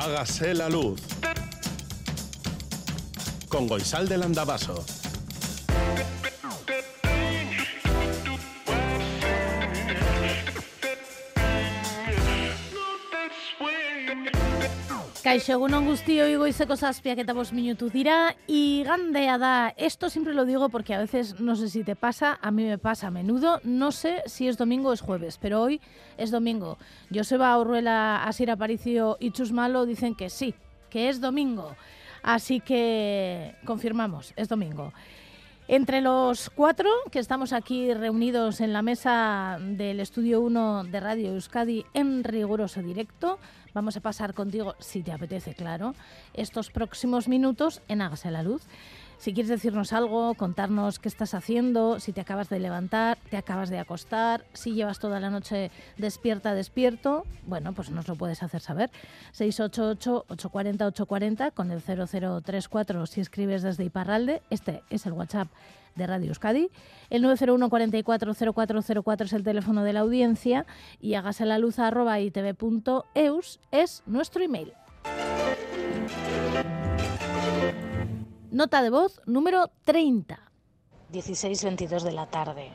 Hágase la luz. Con Goisal del Andabaso. Kaixo, egunon guztio y goizeko zazpiak eta bost minutu dira y gandea da, esto siempre lo digo porque a veces no sé si te pasa, a mí me pasa a menudo, no sé si es domingo o es jueves, pero hoy es domingo. Joseba Urruela, Asir Aparicio y Chus Malo dicen que sí, que es domingo. Así que confirmamos, es domingo. Entre los cuatro que estamos aquí reunidos en la mesa del Estudio 1 de Radio Euskadi en riguroso directo, vamos a pasar contigo, si te apetece, claro, estos próximos minutos en Hágase la Luz. Si quieres decirnos algo, contarnos qué estás haciendo, si te acabas de levantar, te acabas de acostar, si llevas toda la noche despierta, despierto, bueno, pues nos lo puedes hacer saber. 688-840-840 con el 0034 si escribes desde Iparralde. Este es el WhatsApp de Radio Euskadi. El 901 44 0404 es el teléfono de la audiencia y hágase la luz arroba itv.eus es nuestro email. Nota de voz número 30. 16.22 de la tarde.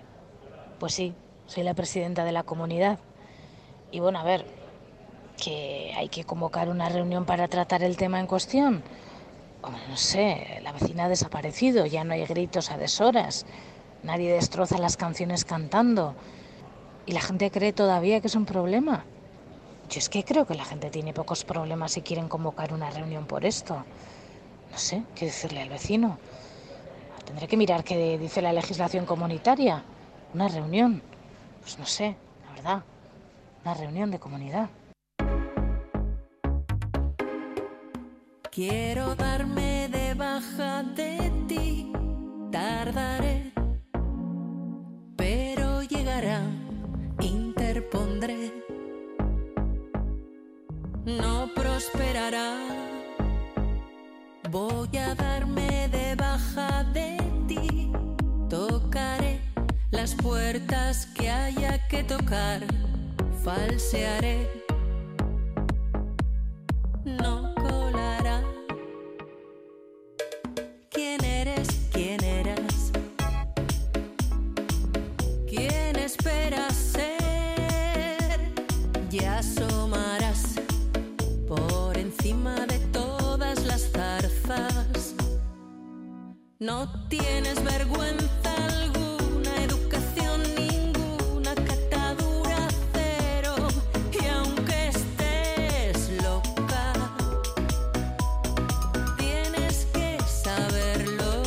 Pues sí, soy la presidenta de la comunidad. Y bueno, a ver, que hay que convocar una reunión para tratar el tema en cuestión. No sé, la vecina ha desaparecido, ya no hay gritos a deshoras, nadie destroza las canciones cantando. ¿Y la gente cree todavía que es un problema? Yo es que creo que la gente tiene pocos problemas si quieren convocar una reunión por esto. No sé, ¿qué decirle al vecino? Tendré que mirar qué dice la legislación comunitaria. Una reunión. Pues no sé, la verdad. Una reunión de comunidad. Quiero darme de baja de ti, tardaré, pero llegará, interpondré, no prosperará. Voy a darme de baja de ti, tocaré las puertas que haya que tocar, falsearé. No No tienes vergüenza alguna, educación ninguna, catadura cero. Y aunque estés loca, tienes que saberlo.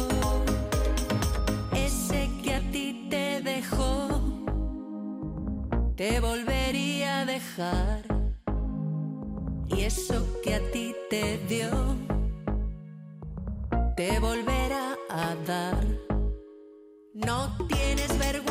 Ese que a ti te dejó, te volvería a dejar. Y eso que a ti te dio, No tienes vergüenza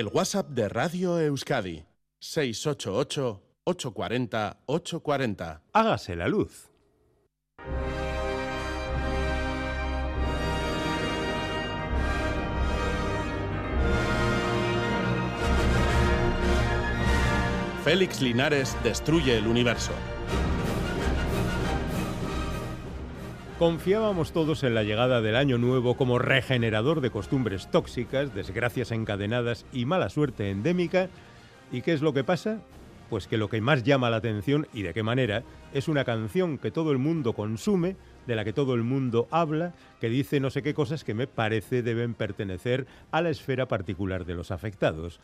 El WhatsApp de Radio Euskadi. 688-840-840. Hágase la luz. Félix Linares destruye el universo. Confiábamos todos en la llegada del año nuevo como regenerador de costumbres tóxicas, desgracias encadenadas y mala suerte endémica. ¿Y qué es lo que pasa? Pues que lo que más llama la atención y de qué manera es una canción que todo el mundo consume, de la que todo el mundo habla, que dice no sé qué cosas que me parece deben pertenecer a la esfera particular de los afectados.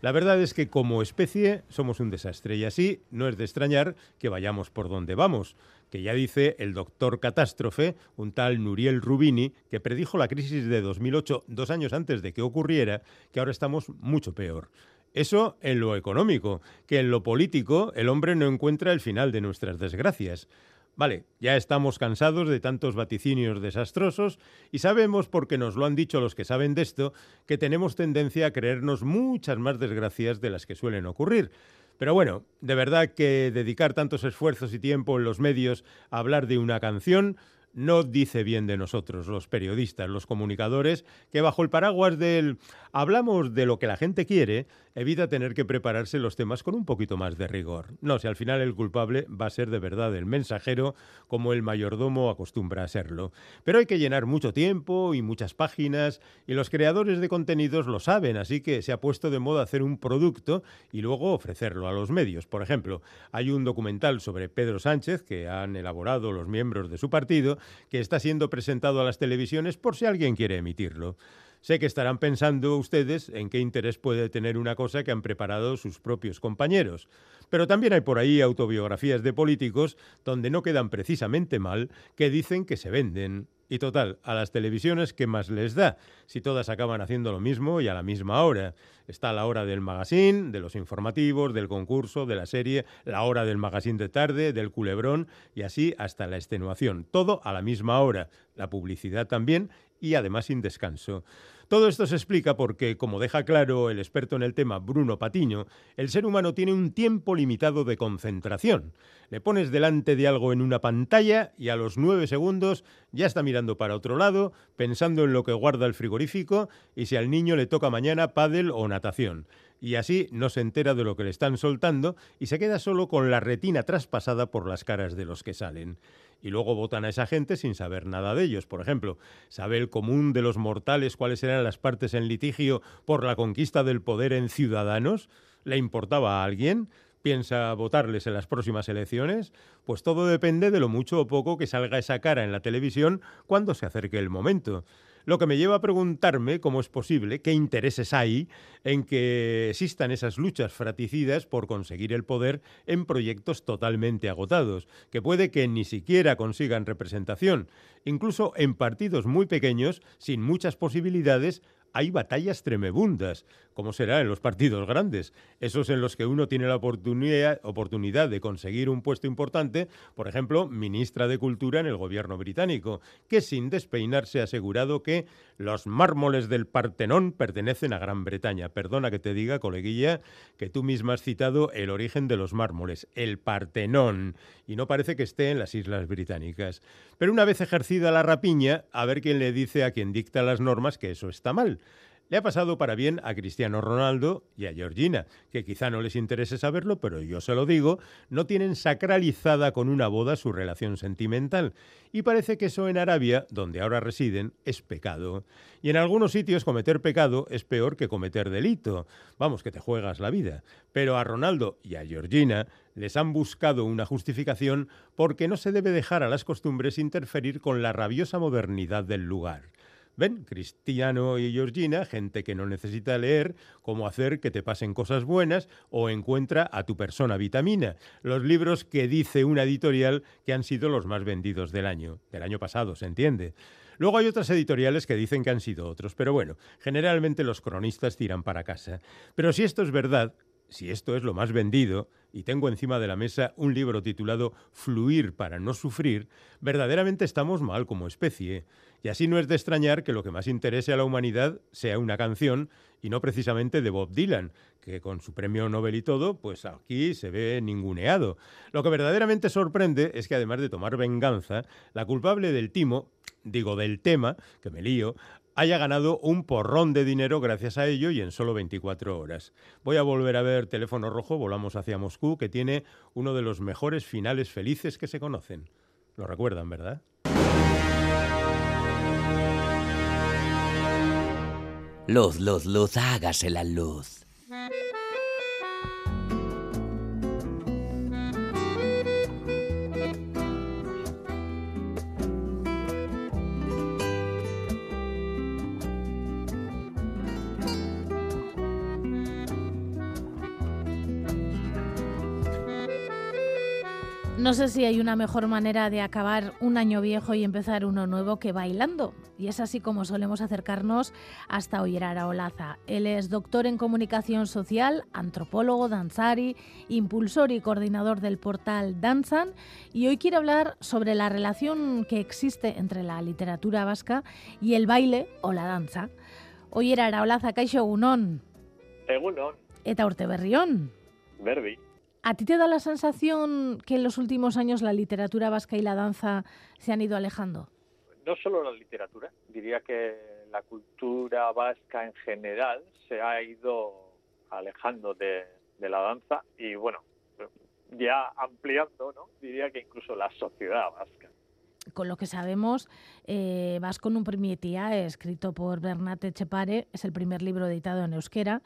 La verdad es que como especie somos un desastre y así no es de extrañar que vayamos por donde vamos, que ya dice el doctor catástrofe, un tal Nuriel Rubini, que predijo la crisis de 2008 dos años antes de que ocurriera, que ahora estamos mucho peor. Eso en lo económico, que en lo político el hombre no encuentra el final de nuestras desgracias. Vale, ya estamos cansados de tantos vaticinios desastrosos y sabemos, porque nos lo han dicho los que saben de esto, que tenemos tendencia a creernos muchas más desgracias de las que suelen ocurrir. Pero bueno, de verdad que dedicar tantos esfuerzos y tiempo en los medios a hablar de una canción no dice bien de nosotros, los periodistas, los comunicadores, que bajo el paraguas del hablamos de lo que la gente quiere, evita tener que prepararse los temas con un poquito más de rigor. No, si al final el culpable va a ser de verdad el mensajero, como el mayordomo acostumbra a serlo. Pero hay que llenar mucho tiempo y muchas páginas, y los creadores de contenidos lo saben, así que se ha puesto de moda hacer un producto y luego ofrecerlo a los medios. Por ejemplo, hay un documental sobre Pedro Sánchez que han elaborado los miembros de su partido, que está siendo presentado a las televisiones por si alguien quiere emitirlo. Sé que estarán pensando ustedes en qué interés puede tener una cosa que han preparado sus propios compañeros. Pero también hay por ahí autobiografías de políticos donde no quedan precisamente mal que dicen que se venden. Y total, a las televisiones, ¿qué más les da? Si todas acaban haciendo lo mismo y a la misma hora. Está la hora del magazine, de los informativos, del concurso, de la serie, la hora del magazine de tarde, del culebrón y así hasta la extenuación. Todo a la misma hora. La publicidad también y además sin descanso. Todo esto se explica porque, como deja claro el experto en el tema Bruno Patiño, el ser humano tiene un tiempo limitado de concentración. Le pones delante de algo en una pantalla y a los nueve segundos ya está mirando para otro lado, pensando en lo que guarda el frigorífico y si al niño le toca mañana pádel o natación y así no se entera de lo que le están soltando y se queda solo con la retina traspasada por las caras de los que salen. Y luego votan a esa gente sin saber nada de ellos. Por ejemplo, ¿sabe el común de los mortales cuáles eran las partes en litigio por la conquista del poder en Ciudadanos? ¿Le importaba a alguien? piensa votarles en las próximas elecciones? Pues todo depende de lo mucho o poco que salga esa cara en la televisión cuando se acerque el momento. Lo que me lleva a preguntarme cómo es posible, qué intereses hay en que existan esas luchas fraticidas por conseguir el poder en proyectos totalmente agotados, que puede que ni siquiera consigan representación. Incluso en partidos muy pequeños, sin muchas posibilidades, hay batallas tremebundas, como será en los partidos grandes, esos en los que uno tiene la oportunidad, de conseguir un puesto importante, por ejemplo, ministra de Cultura en el gobierno británico, que sin despeinarse ha asegurado que los mármoles del Partenón pertenecen a Gran Bretaña. Perdona que te diga, coleguilla, que tú misma has citado el origen de los mármoles, el Partenón, y no parece que esté en las Islas Británicas. Pero una vez ejercida la rapiña, a ver quién le dice a quien dicta las normas que eso está mal. Le ha pasado para bien a Cristiano Ronaldo y a Georgina, que quizá no les interese saberlo, pero yo se lo digo, no tienen sacralizada con una boda su relación sentimental. Y parece que eso en Arabia, donde ahora residen, es pecado. Y en algunos sitios cometer pecado es peor que cometer delito. Vamos, que te juegas la vida. Pero a Ronaldo y a Georgina les han buscado una justificación porque no se debe dejar a las costumbres interferir con la rabiosa modernidad del lugar. Ven, Cristiano y Georgina, gente que no necesita leer cómo hacer que te pasen cosas buenas o encuentra a tu persona vitamina. Los libros que dice una editorial que han sido los más vendidos del año, del año pasado, ¿se entiende? Luego hay otras editoriales que dicen que han sido otros, pero bueno, generalmente los cronistas tiran para casa. Pero si esto es verdad, si esto es lo más vendido, y tengo encima de la mesa un libro titulado Fluir para no sufrir, verdaderamente estamos mal como especie. Y así no es de extrañar que lo que más interese a la humanidad sea una canción y no precisamente de Bob Dylan, que con su premio Nobel y todo, pues aquí se ve ninguneado. Lo que verdaderamente sorprende es que además de tomar venganza, la culpable del timo, digo del tema, que me lío, haya ganado un porrón de dinero gracias a ello y en solo 24 horas. Voy a volver a ver Teléfono Rojo, volamos hacia Moscú, que tiene uno de los mejores finales felices que se conocen. Lo recuerdan, ¿verdad? Luz, luz, luz, hágase la luz. No sé si hay una mejor manera de acabar un año viejo y empezar uno nuevo que bailando. Y es así como solemos acercarnos hasta Oyerar Olaza. Él es doctor en comunicación social, antropólogo, danzari, impulsor y coordinador del portal Danzan. Y hoy quiere hablar sobre la relación que existe entre la literatura vasca y el baile o la danza. Oyerar Olaza, kaixo egunon. Egunon, Eta urte berrión. ¿A ti te da la sensación que en los últimos años la literatura vasca y la danza se han ido alejando? No solo la literatura, diría que la cultura vasca en general se ha ido alejando de, de la danza y bueno, ya ampliando, ¿no? diría que incluso la sociedad vasca. Con lo que sabemos, eh, Vas con un primietía, escrito por Bernat Echepare, es el primer libro editado en euskera,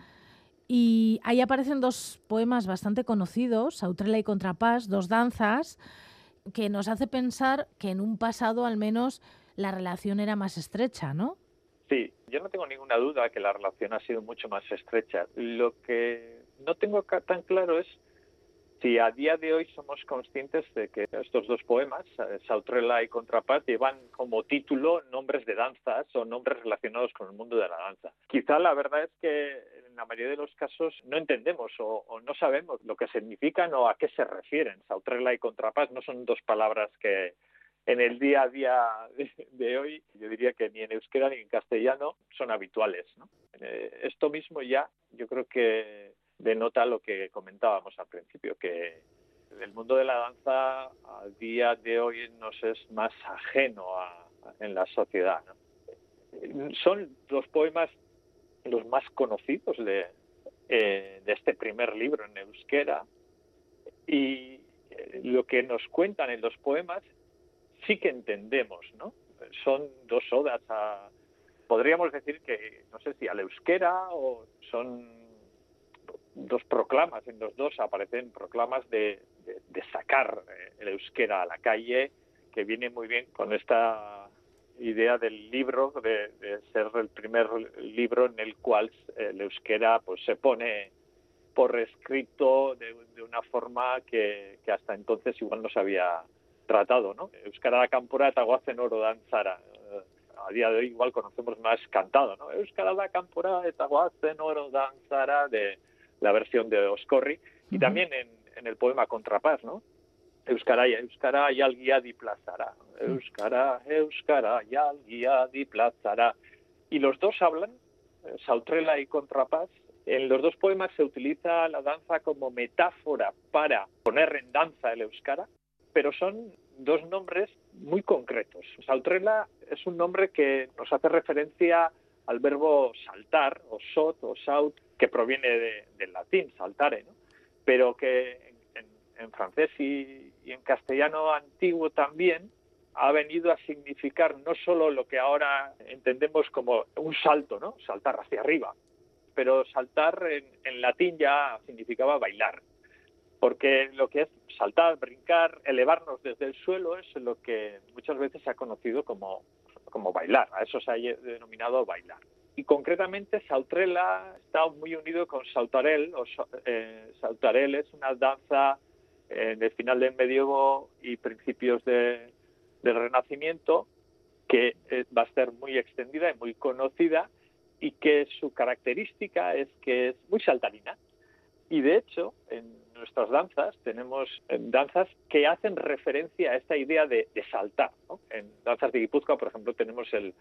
y ahí aparecen dos poemas bastante conocidos, Sautrela y Contrapás, dos danzas, que nos hace pensar que en un pasado al menos la relación era más estrecha, ¿no? Sí, yo no tengo ninguna duda que la relación ha sido mucho más estrecha. Lo que no tengo tan claro es si a día de hoy somos conscientes de que estos dos poemas, eh, Sautrela y Contrapás, llevan como título nombres de danzas o nombres relacionados con el mundo de la danza. Quizá la verdad es que en la mayoría de los casos no entendemos o, o no sabemos lo que significan o a qué se refieren. Sautrela y Contrapás no son dos palabras que en el día a día de, de hoy, yo diría que ni en euskera ni en castellano son habituales. ¿no? Eh, esto mismo ya yo creo que denota lo que comentábamos al principio, que el mundo de la danza a día de hoy nos es más ajeno a- en la sociedad. Son los poemas los más conocidos de, eh, de este primer libro en euskera y eh, lo que nos cuentan en los poemas sí que entendemos, ¿no? Son dos odas a, podríamos decir que, no sé si al euskera o son dos proclamas, en los dos aparecen proclamas de, de- sacar eh, el euskera a la calle, que viene muy bien con esta idea del libro, de, ser el primer libro en el cual eh, el euskera pues se pone por escrito de, de una forma que, hasta entonces igual no se había tratado, ¿no? Euskara kanpora eta goazen oro dantzara. Eh, A día de hoy igual conocemos más cantado, ¿no? Euskara da kanpora eta goazen oro dantzara de la versión de Oscorri y también en, en el poema Contrapaz, ¿no? Euskara, Euskara jalgiadi plazara. Euskara, Euskara jalgiadi plazara. Y los dos hablan, eh, Sautrela y Contrapaz, en los dos poemas se utiliza la danza como metáfora para poner en danza el euskara, pero son dos nombres muy concretos. Sautrela es un nombre que nos hace referencia al verbo saltar, o sot, o saut, que proviene de- del latín, saltare, ¿no? pero que en, en- francés y, y en castellano antiguo también ha venido a significar no solo lo que ahora entendemos como un salto, ¿no? saltar hacia arriba, pero saltar en, en latín ya significaba bailar, porque lo que es saltar, brincar, elevarnos desde el suelo es lo que muchas veces se ha conocido como, como bailar, a eso se ha denominado bailar. Y concretamente Sautrela está muy unido con Sautarel, o eh, Sautarel es una danza eh, del final del medievo y principios de- del Renacimiento que eh, va a ser muy extendida y muy conocida y que su característica es que es muy saltarina. Y de hecho, en nuestras danzas tenemos eh, danzas que hacen referencia a esta idea de, de saltar. ¿no? En danzas de Guipúzcoa, por ejemplo, tenemos el,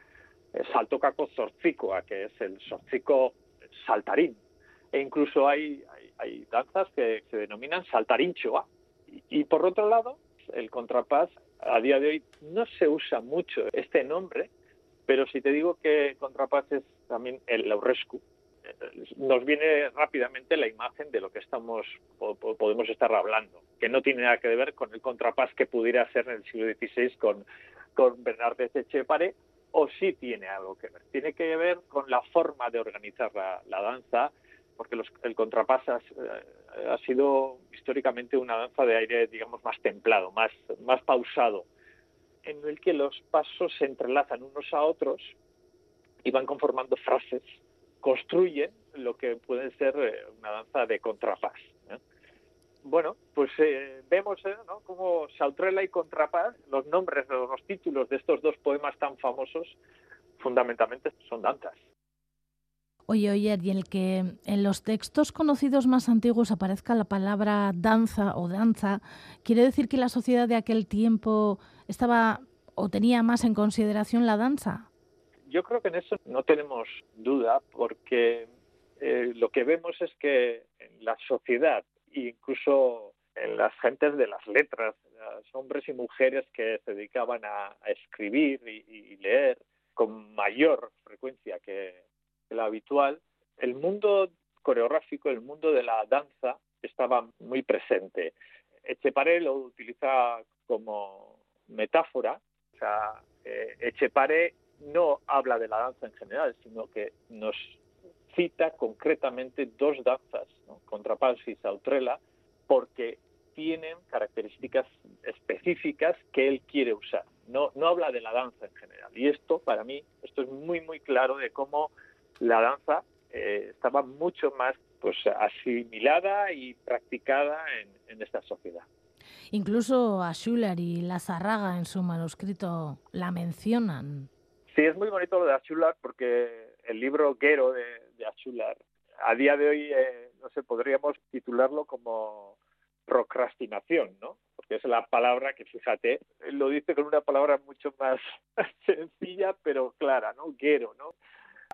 el saltocaco zortzikoa, que es el zortziko saltarín. E incluso hay, hay, danzas que se denominan saltarinchoa. Y, y por otro lado, el contrapás, a día de hoy no se usa mucho este nombre, pero si te digo que contrapás es también el laurescu, eh, nos viene rápidamente la imagen de lo que estamos po- po- podemos estar hablando, que no tiene nada que ver con el contrapás que pudiera ser en el siglo XVI con, con Bernardez Echepare, o sí tiene algo que ver. Tiene que ver con la forma de organizar la, danza, porque los- el contrapás ha, eh, ha sido históricamente una danza de aire, digamos, más templado, más, más pausado, en el que los pasos se entrelazan unos a otros y van conformando frases, construyen lo que puede ser eh, una danza de contrapás. Bueno, pues eh, vemos eh, ¿no? como Sautrela y Contrapaz, los nombres, los títulos de estos dos poemas tan famosos, fundamentalmente son danzas. Oye, oye, y el que en los textos conocidos más antiguos aparezca la palabra danza o danza, ¿quiere decir que la sociedad de aquel tiempo estaba o tenía más en consideración la danza? Yo creo que en eso no tenemos duda, porque eh, lo que vemos es que en la sociedad, incluso en las gentes de las letras, los hombres y mujeres que se dedicaban a, escribir y, leer con mayor frecuencia que, que la habitual, el mundo coreográfico, el mundo de la danza estaba muy presente. Echeparé lo utiliza como metáfora, o sea, eh, Echeparé no habla de la danza en general, sino que nos cita concretamente dos danzas, ¿no? Y Sautrela, porque tienen características específicas que él quiere usar. No, no habla de la danza en general. Y esto, para mí, esto es muy, muy claro de cómo la danza eh, estaba mucho más pues asimilada y practicada en, en esta sociedad. Incluso a Schuller y Lazarraga en su manuscrito la mencionan. Sí, es muy bonito lo de Achular porque el libro Guero de, Achular, a día de hoy, eh, no sé, podríamos titularlo como procrastinación, ¿no? Porque es la palabra que, fíjate, lo dice con una palabra mucho más sencilla, pero clara, ¿no? Guero, ¿no?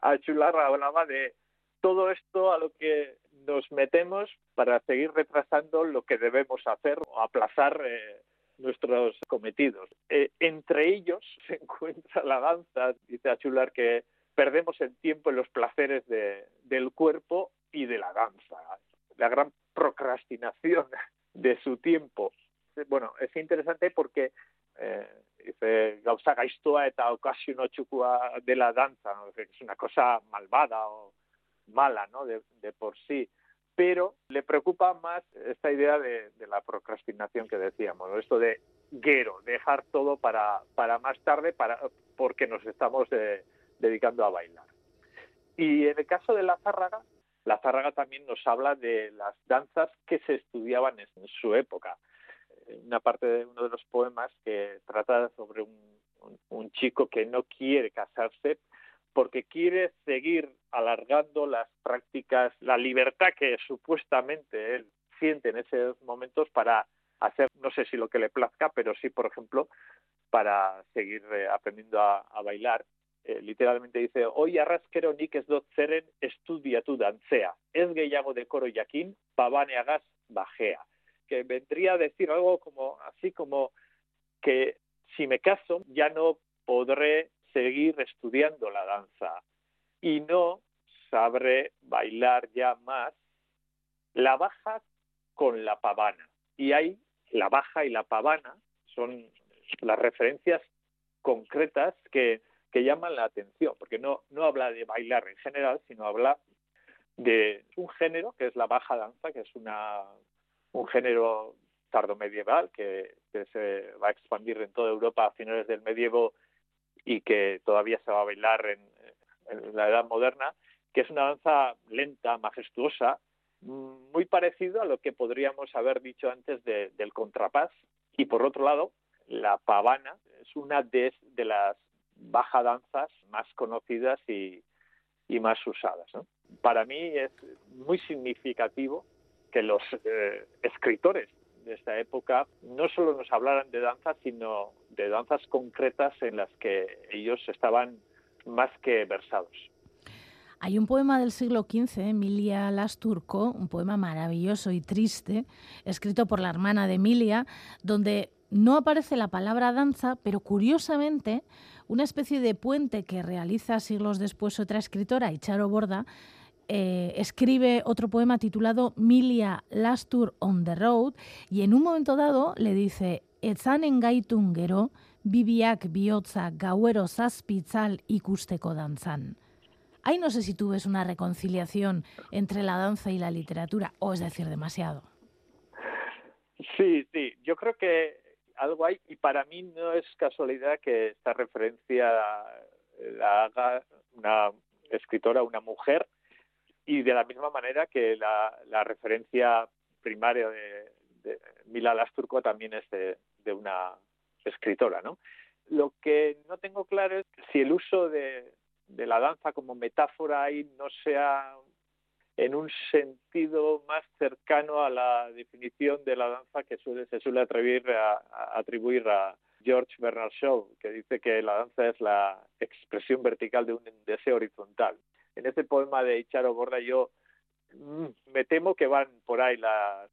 Achular hablaba de todo esto a lo que nos metemos para seguir retrasando lo que debemos hacer o aplazar eh, nuestros cometidos. Eh, entre ellos se encuentra la danza, dice Achular, que perdemos el tiempo en los placeres de, del cuerpo y de la danza. La gran procrastinación de su tiempo. Bueno, es interesante porque eh, dice gauza gaiztoa eta txukua de la danza, ¿no? es una cosa malvada o mala ¿no? de, de por sí pero le preocupa más esta idea de, la procrastinación que decíamos, esto de guero, dejar todo para, para más tarde para, porque nos estamos eh, dedicando a bailar. Y en el caso de la zárraga, la zárraga también nos habla de las danzas que se estudiaban en su época. Una parte de uno de los poemas que trata sobre un, chico que no quiere casarse porque quiere seguir alargando las prácticas, la libertad que supuestamente él siente en esos momentos para hacer, no sé si lo que le plazca, pero sí, por ejemplo, para seguir eh, aprendiendo a bailar. Eh, literalmente dice, hoy arraskero nik ez dut zeren estudiatu dantzea, ez gehiago dekoro jakin, pabaneagaz bajea. Que vendría a decir algo como, así como que si me caso ya no podré seguir estudiando la danza y no sabré bailar ya más la baja con la pavana. Y ahí la baja y la pavana son las referencias concretas que, que llaman la atención, porque no, no habla de bailar en general, sino habla de un género que es la baja danza, que es una, un género tardomedieval que, se va a expandir en toda Europa a finales del medievo y que todavía se va a bailar en, en la edad moderna, que es una danza lenta, majestuosa, muy parecido a lo que podríamos haber dicho antes de, del contrapás. Y por otro lado, la pavana es una de, de las baja danzas más conocidas y, más usadas. Para mí es muy significativo que los eh, escritores de esta época no solo nos hablaran de danza, sino de danzas concretas en las que ellos estaban más que versados. Hay un poema del siglo XV, Emilia Lasturco, un poema maravilloso y triste, escrito por la hermana de Emilia, donde no aparece la palabra danza, pero curiosamente una especie de puente que realiza siglos después otra escritora, Icharo Borda, eh, escribe otro poema titulado Milia Lastur on the Road y en un momento dado le dice Etzanen gaitun gero, bibiak bihotza gauero zazpitzal ikusteko danzan. Ahí no sé si tú ves una reconciliación entre la danza y la literatura, o es decir, demasiado. Sí, sí, yo creo que algo hay, y para mí no es casualidad que esta referencia la haga una escritora, una mujer, y de la misma manera que la, la referencia primaria de, de Mila Lasturco también es de, una escritora, ¿no? Lo que no tengo claro es si el uso de la danza como metáfora ahí no sea en un sentido más cercano a la definición de la danza que suele, se suele atribuir a, atribuir a George Bernard Shaw, que dice que la danza es la expresión vertical de un deseo horizontal. En este poema de Icharo Borda yo mm, me temo que van por ahí las,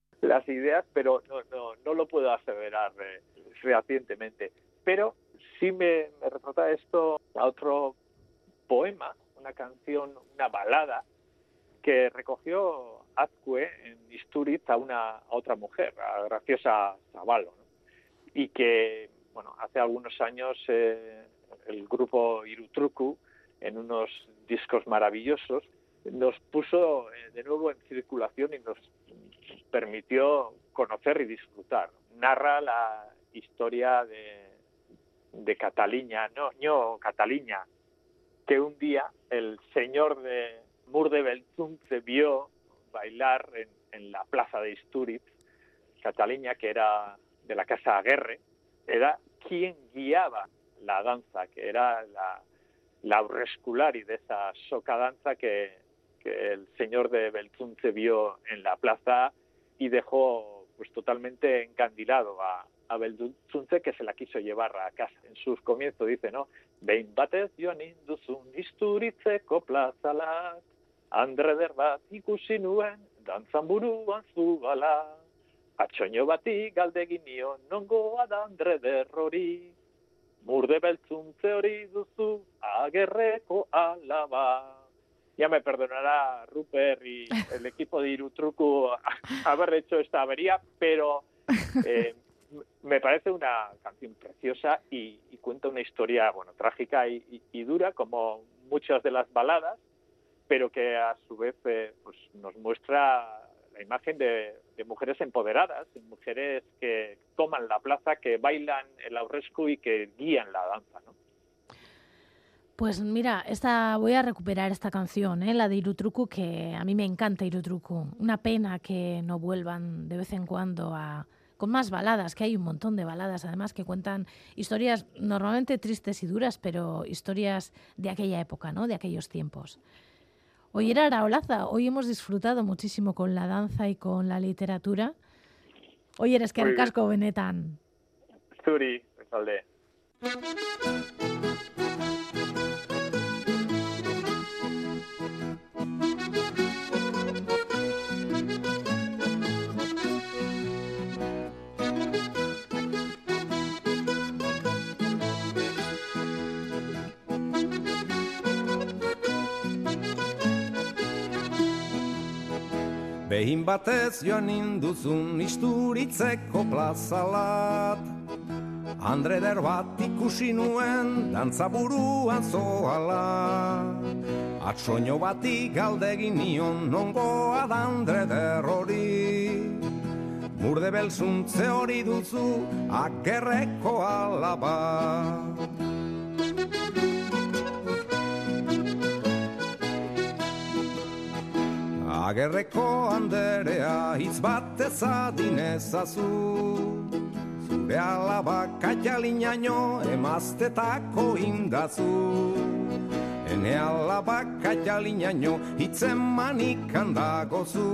ideas, pero no, no, no lo puedo aseverar eh, fehacientemente. Pero sí me, me esto a otro poema, una canción, una balada, que recogió Azcue en Isturiz a una a otra mujer, a Graciosa Zavalo, ¿no? y que, bueno, hace algunos años eh, el grupo Irutruku, en unos discos maravillosos, nos puso eh, de nuevo en circulación y nos permitió conocer y disfrutar. Narra la historia de, de Cataliña, no, no, Cataliña, que un día el señor de Mur de Belzum se vio bailar en, la plaza de Isturiz, Cataliña, que era de la casa Aguerre, era quien guiaba la danza, que era la, la aurresculari de esa soca danza que, el señor de Belzum se vio en la plaza y dejó pues totalmente encandilado a, a que se la quiso llevar a casa. En sus comienzos dice, ¿no? Behin batez joan induzun isturitzeko andreder bat ikusi nuen, dantzan buruan zugala. Atxoño bati galdegin nion, nongoa da andreder hori, murde beltzuntze hori duzu, agerreko alaba. Ya me perdonará Rupert y el equipo de Irutruku haber hecho esta avería, pero eh, me parece una canción preciosa y, cuenta una historia bueno trágica y- y dura como muchas de las baladas pero que a su vez eh, pues nos muestra la imagen de, mujeres empoderadas de mujeres que toman la plaza que bailan el aurrescu y que guían la danza ¿no? Pues mira, esta, voy a recuperar esta canción, ¿eh? la de Irutruku, que a mí me encanta Irutruku. Una pena que no vuelvan de vez en cuando a, con más baladas, que hay un montón de baladas además que cuentan historias normalmente tristes y duras, pero historias de aquella época, ¿no? de aquellos tiempos. Hoy era Araolaza, hoy hemos disfrutado muchísimo con la danza y con la literatura. Hoy eres que casco benetan. Zuri, Behin batez joan induzun isturitzeko plazalat Andreder bat ikusi nuen dantza buruan zoala. Atsoño bati galdegin nion nongoa da Andreder hori. Murde belzuntze hori duzu agerreko alaba Agerreko anderea hitz bat ezadin ezazu. Zure alaba kaialinaino emaztetako indazu. Ene alaba kaialinaino hitzen manikan dagozu.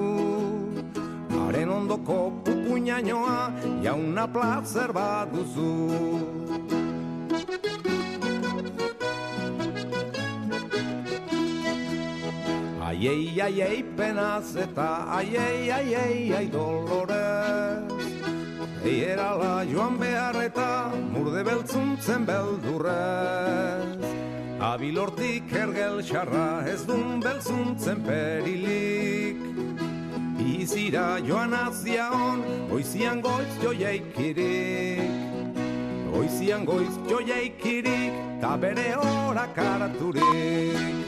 Haren ondoko pupuñainoa jauna plazer bat duzu Aiei, aiei, penaz eta aiei, aiei, ai dolorez Ei joan behar eta murde beltzuntzen beldurrez. Abilortik ergel xarra ez dun beltzuntzen perilik. Izira joan azia hon, oizian goiz joieikirik Oizian goiz joieikirik, ta bere horak harturik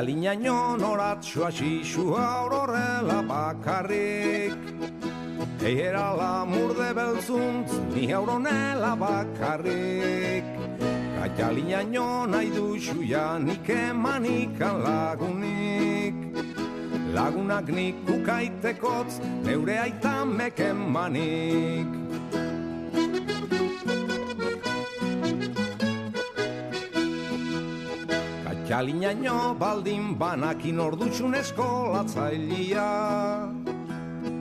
Galina ino noratxoa xixu aurorela bakarrik. Eiera lamur de belzuntz ni auronela bakarrik. Gaitalina ino nahi duxu ja nik emanikan lagunik Lagunak nik ukaitekotz neure aitamek emanik Katxalina nio baldin banakin ordutxun eskolatzailea.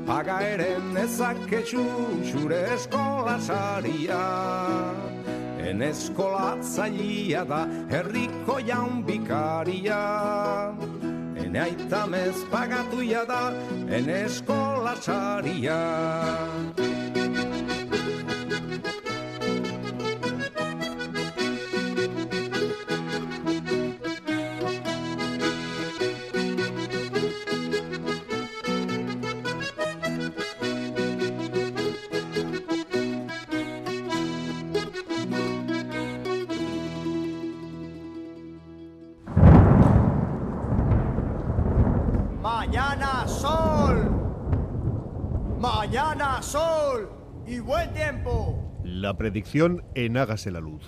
Paga ere nezaketxu zure eskola saria. En eskolatzailea da herriko jaun bikaria. Ene aita mez pagatuia da en eskola La predicción en Hágase la Luz.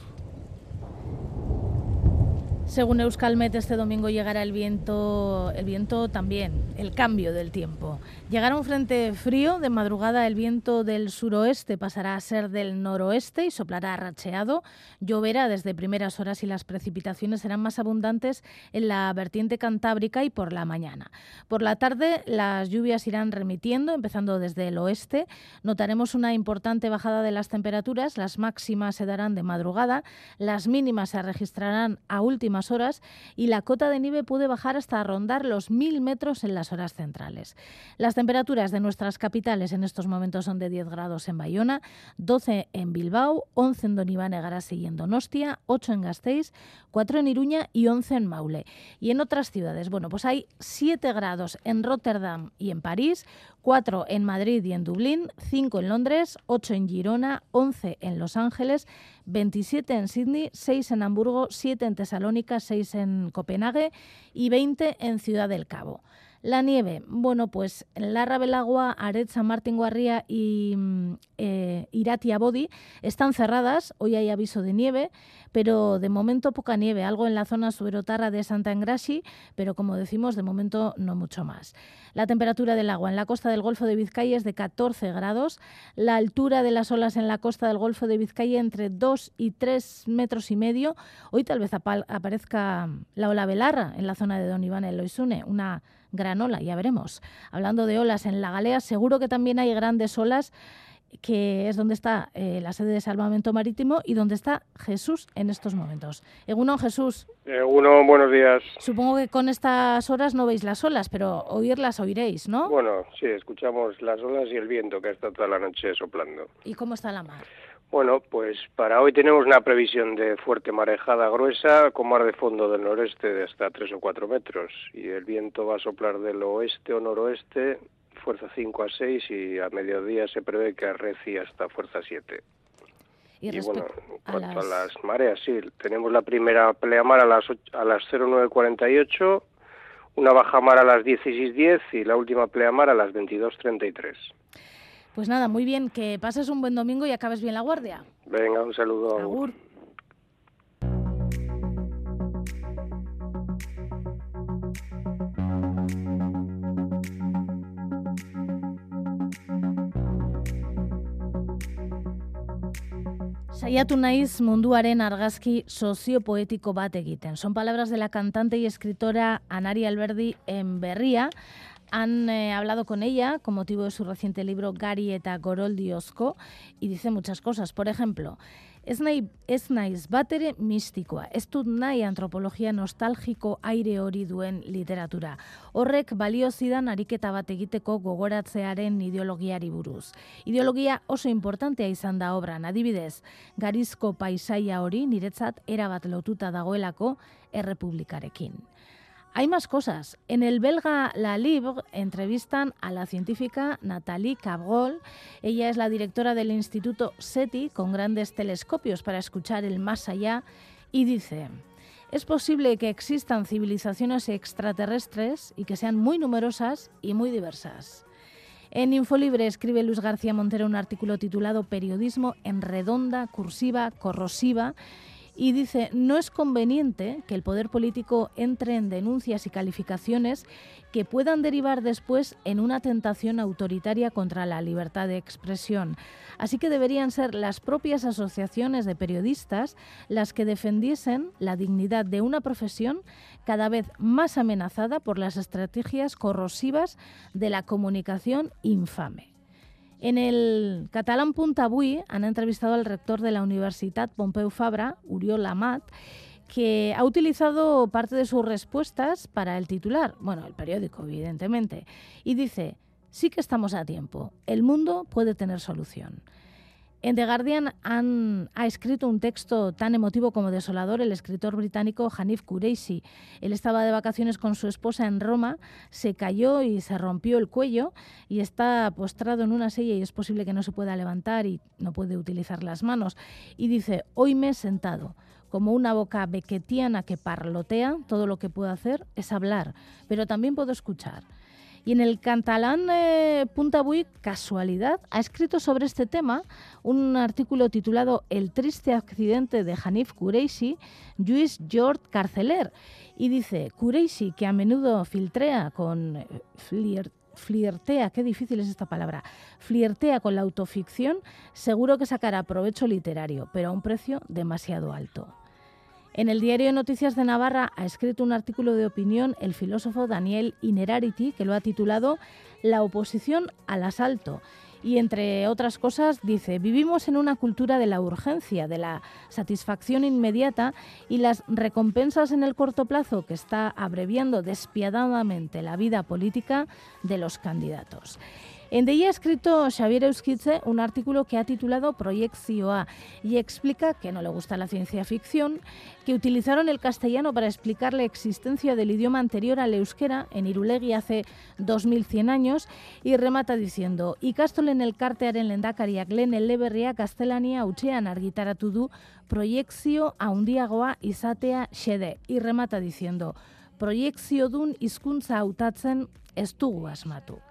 Según Euskalmet, este domingo llegará el viento, el viento también, el cambio del tiempo. Llegará un frente frío, de madrugada el viento del suroeste pasará a ser del noroeste y soplará racheado. Lloverá desde primeras horas y las precipitaciones serán más abundantes en la vertiente cantábrica y por la mañana. Por la tarde las lluvias irán remitiendo, empezando desde el oeste. Notaremos una importante bajada de las temperaturas, las máximas se darán de madrugada, las mínimas se registrarán a últimas horas y la cota de nieve puede bajar hasta rondar los 1.000 metros en las horas centrales. Las temperaturas de nuestras capitales en estos momentos son de 10 grados en Bayona, 12 en Bilbao, 11 en Donibane, Garasi y en Donostia, 8 en Gasteiz, 4 en Iruña y 11 en Maule. Y en otras ciudades, bueno, pues hay 7 grados en Rotterdam y en París, 4 en Madrid y en Dublín, 5 en Londres, 8 en Girona, 11 en Los Ángeles, 27 en Sydney, 6 en Hamburgo, 7 en Tesalónica, 6 en Copenhague y 20 en Ciudad del Cabo. La nieve, bueno, pues Larra Belagua, Aret, San Martín Guarría y mm, eh, Irati Abodi están cerradas. Hoy hay aviso de nieve, pero de momento poca nieve. Algo en la zona suberotarra de Santa Engrasi, pero como decimos, de momento no mucho más. La temperatura del agua en la costa del Golfo de Vizcaya es de 14 grados. La altura de las olas en la costa del Golfo de Vizcaya entre 2 y 3 metros y medio. Hoy tal vez aparezca la ola Belarra en la zona de Don Iván el Loisune, una gran ola, ya veremos. Hablando de olas en la Galea, seguro que también hay grandes olas que es donde está eh, la sede de salvamento marítimo y donde está Jesús en estos momentos. Egunon, Jesús, uno, buenos días. supongo que con estas horas no veis las olas, pero oírlas oiréis, ¿no? Bueno, sí, escuchamos las olas y el viento que ha estado toda la noche soplando. ¿Y cómo está la mar? Bueno, pues para hoy tenemos una previsión de fuerte marejada gruesa con mar de fondo del noreste de hasta 3 o 4 metros y el viento va a soplar del oeste o noroeste fuerza 5 a 6 y a mediodía se prevé que arrecie hasta fuerza 7. Y, Y bueno, en cuanto a las- las mareas, sí, tenemos la primera pleamar a las, a las 09.48, una bajamar a las 16.10 y la última pleamar a las 22.33. Pues nada, muy bien, que pases un buen domingo y acabes bien la guardia. Venga, un saludo. Agur. Saiatu naiz munduaren argazki soziopoetiko bat egiten. Son palabras de la cantante y escritora Anari Alberdi en Berría. Han eh, hablado con ella con motivo de su reciente libro Gari eta Goroldi Ozko y dice muchas cosas. Por ejemplo, ez, nahi, ez naiz bat ere mistikoa, ez dut nahi antropologia nostalgiko aire hori duen literatura. Horrek balio zidan ariketa bat egiteko gogoratzearen ideologiari buruz. Ideologia oso importantea izan da obran, adibidez, garizko paisaia hori niretzat erabat lotuta dagoelako errepublikarekin. Hay más cosas. En el belga La Libre entrevistan a la científica Nathalie Cabrol. Ella es la directora del Instituto SETI con grandes telescopios para escuchar el más allá y dice, Es posible que existan civilizaciones extraterrestres y que sean muy numerosas y muy diversas. En Infolibre escribe Luis García Montero un artículo titulado Periodismo en redonda, cursiva, corrosiva y dice, no es conveniente que el poder político entre en denuncias y calificaciones que puedan derivar después en una tentación autoritaria contra la libertad de expresión. Así que deberían ser las propias asociaciones de periodistas las que defendiesen la dignidad de una profesión cada vez más amenazada por las estrategias corrosivas de la comunicación infame. En el catalán Punt Avui han entrevistado al rector de la Universidad Pompeu Fabra, Uriol Amat, que ha utilizado parte de sus respuestas para el titular, bueno, el periódico, evidentemente, y dice, sí que estamos a tiempo, el mundo puede tener solución. En The Guardian ha escrito un texto tan emotivo como desolador el escritor británico Hanif Kureishi. Él estaba de vacaciones con su esposa en Roma, se cayó y se rompió el cuello y está postrado en una silla y es posible que no se pueda levantar y no puede utilizar las manos. Y dice, hoy me he sentado como una boca bequetiana que parlotea, todo lo que puedo hacer es hablar, pero también puedo escuchar. Y en el catalán Punta Bui, casualidad, ha escrito sobre este tema un artículo titulado El triste accidente de Hanif Kureishi, Lluís Jord Carceler. Y dice, Kureishi, que a menudo filtrea con flirt flirtea, qué difícil es esta palabra, flirtea con la autoficción, seguro que sacará provecho literario, pero a un precio demasiado alto. En el diario Noticias de Navarra ha escrito un artículo de opinión el filósofo Daniel Inerarity que lo ha titulado La oposición al asalto. Y entre otras cosas dice, vivimos en una cultura de la urgencia, de la satisfacción inmediata y las recompensas en el corto plazo que está abreviando despiadadamente la vida política de los candidatos. En ella ha escrito Xavier Euskitze un artículo que ha titulado Proyección y explica que no le gusta la ciencia ficción, que utilizaron el castellano para explicar la existencia del idioma anterior al euskera en Irulegui hace 2100 años y remata diciendo ikastolen elkartearen lendakariak lehen eleberria gaztelania utxean argitaratu du proiekzio handiagoa izatea xede y remata diciendo proiekzio dun hizkuntza hautatzen ez dugu asmatu.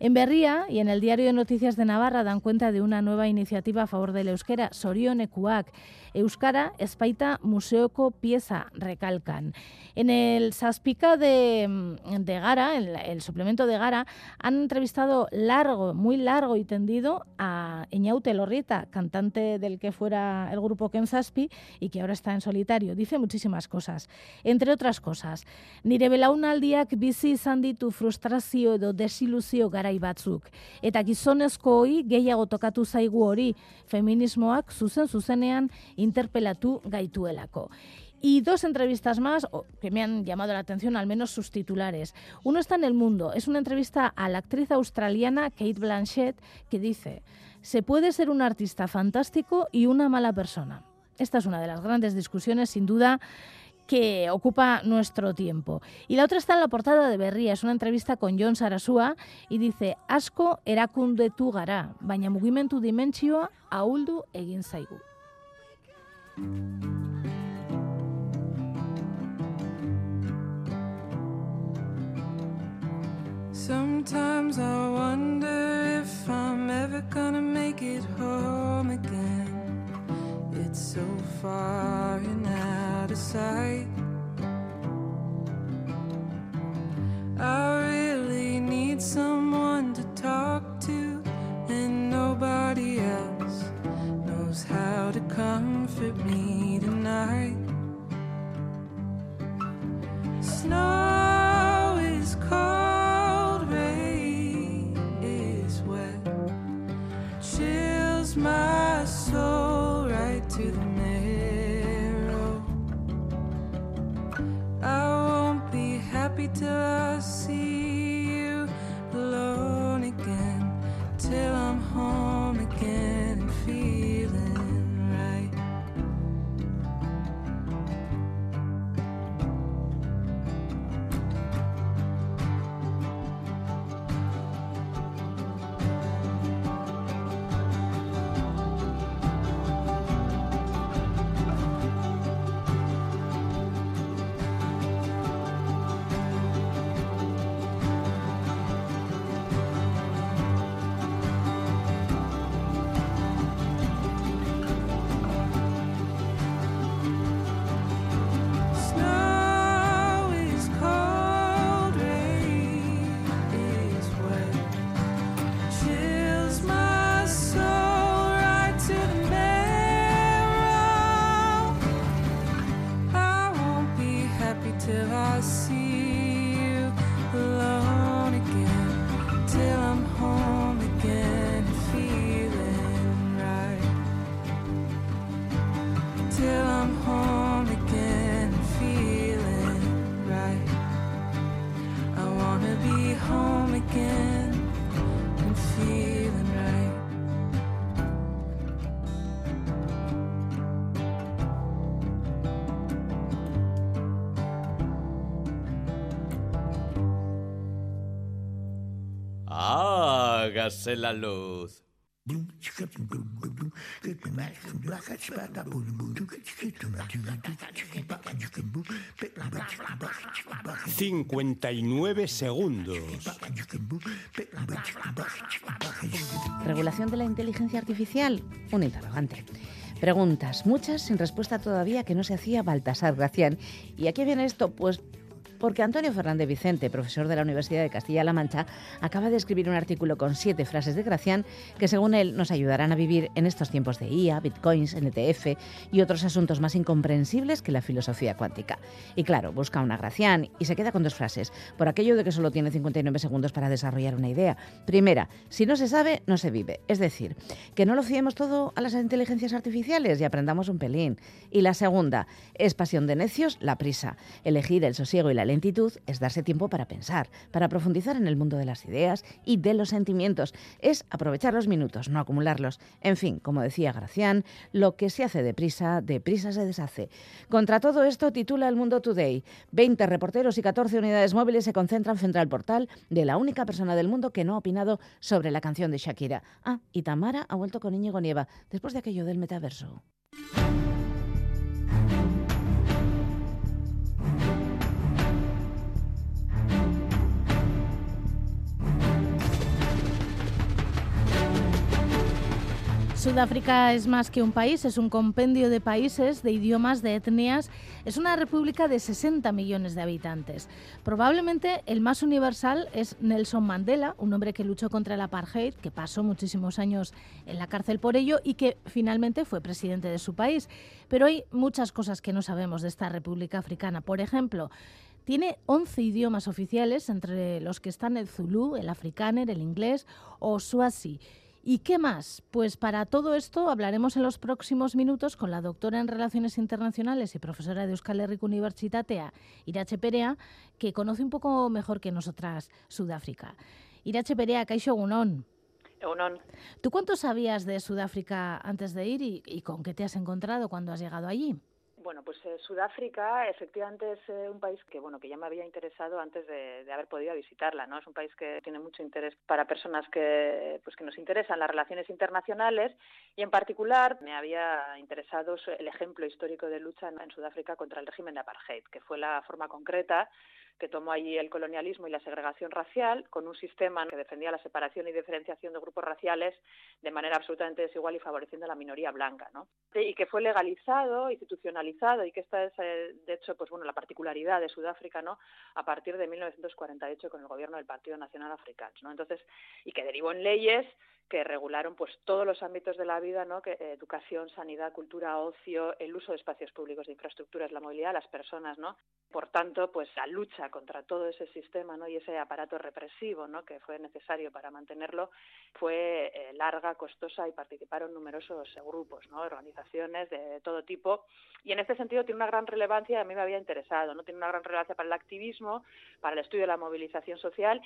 En Berría y en el Diario de Noticias de Navarra dan cuenta de una nueva iniciativa a favor del euskera, Sorionekuak. Euskara, Espaita, Museoco, Pieza, recalcan. En el Saspica de, de Gara, el, el, suplemento de Gara, han entrevistado largo, muy largo y tendido a Eñaute Lorrieta, cantante del que fuera el grupo Ken Zazpi y que ahora está en solitario. Dice muchísimas cosas. Entre otras cosas, nire belaunaldiak bizi izan ditu frustrazio edo desiluzio garai batzuk. Eta gehiago tokatu zaigu hori, feminismoak zuzen zuzenean interpelatu gaituelako. Y dos entrevistas más que me han llamado la atención, al menos sus titulares. Uno está en El Mundo, es una entrevista a la actriz australiana Kate Blanchett que dice, se puede ser un artista fantástico y una mala persona. Esta es una de las grandes discusiones, sin duda, que ocupa nuestro tiempo. Y la otra está en la portada de Berría, es una entrevista con John Sarasua y dice, asko erakundetu gara, baina mugimendu dimentsioa ahuldu egin zaigu. Sometimes I wonder if I'm ever gonna make it home again. It's so far and out of sight. I really need someone to talk to, and nobody else knows how to comfort me tonight. Snow later Hágase la luz. 59 segundos. Regulación de la inteligencia artificial, un interrogante. Preguntas, muchas sin respuesta todavía que no se hacía Baltasar Gracián. ¿Y a qué viene esto? Pues porque Antonio Fernández Vicente, profesor de la Universidad de Castilla-La Mancha, acaba de escribir un artículo con siete frases de Gracián que, según él, nos ayudarán a vivir en estos tiempos de IA, bitcoins, NTF y otros asuntos más incomprensibles que la filosofía cuántica. Y claro, busca una Gracián y se queda con dos frases, por aquello de que solo tiene 59 segundos para desarrollar una idea. Primera, si no se sabe, no se vive. Es decir, que no lo fiemos todo a las inteligencias artificiales y aprendamos un pelín. Y la segunda, es pasión de necios la prisa. Elegir el sosiego y la lentitud es darse tiempo para pensar, para profundizar en el mundo de las ideas y de los sentimientos. Es aprovechar los minutos, no acumularlos. En fin, como decía Gracián, lo que se hace deprisa, deprisa se deshace. Contra todo esto titula El Mundo Today. 20 reporteros y 14 unidades móviles se concentran frente al portal de la única persona del mundo que no ha opinado sobre la canción de Shakira. Ah, y Tamara ha vuelto con Íñigo Nieva, después de aquello del metaverso. Sudáfrica es más que un país, es un compendio de países, de idiomas, de etnias. Es una república de 60 millones de habitantes. Probablemente el más universal es Nelson Mandela, un hombre que luchó contra el apartheid, que pasó muchísimos años en la cárcel por ello y que finalmente fue presidente de su país. Pero hay muchas cosas que no sabemos de esta república africana. Por ejemplo, tiene 11 idiomas oficiales, entre los que están el zulú, el afrikaner, el inglés o swazi. ¿Y qué más? Pues para todo esto hablaremos en los próximos minutos con la doctora en Relaciones Internacionales y profesora de Euskal Herriko Unibertsitatea, Irache Perea, que conoce un poco mejor que nosotras Sudáfrica. Irache Perea, Egunon. Egunon. ¿Tú cuánto sabías de Sudáfrica antes de ir y, y con qué te has encontrado cuando has llegado allí? Bueno, pues eh, Sudáfrica efectivamente es eh, un país que bueno que ya me había interesado antes de, haber podido visitarla, ¿no? Es un país que tiene mucho interés para personas que pues que nos interesan las relaciones internacionales y en particular me había interesado el ejemplo histórico de lucha en, en Sudáfrica contra el régimen de apartheid, que fue la forma concreta que tomó allí el colonialismo y la segregación racial, con un sistema que defendía la separación y diferenciación de grupos raciales de manera absolutamente desigual y favoreciendo a la minoría blanca, ¿no? Y que fue legalizado, institucionalizado, y que esta es, eh, de hecho, pues bueno, la particularidad de Sudáfrica, ¿no? A partir de 1948 con el gobierno del Partido Nacional Africano, ¿no? Entonces, y que derivó en leyes que regularon pues todos los ámbitos de la vida, ¿no? Que, eh, educación, sanidad, cultura, ocio, el uso de espacios públicos de infraestructuras, la movilidad, las personas, ¿no? Por tanto, pues la lucha contra todo ese sistema, ¿no? Y ese aparato represivo, ¿no? Que fue necesario para mantenerlo fue eh, larga, costosa y participaron numerosos grupos, ¿no? Organizaciones de todo tipo y en este sentido tiene una gran relevancia, a mí me había interesado, ¿no? Tiene una gran relevancia para el activismo, para el estudio de la movilización social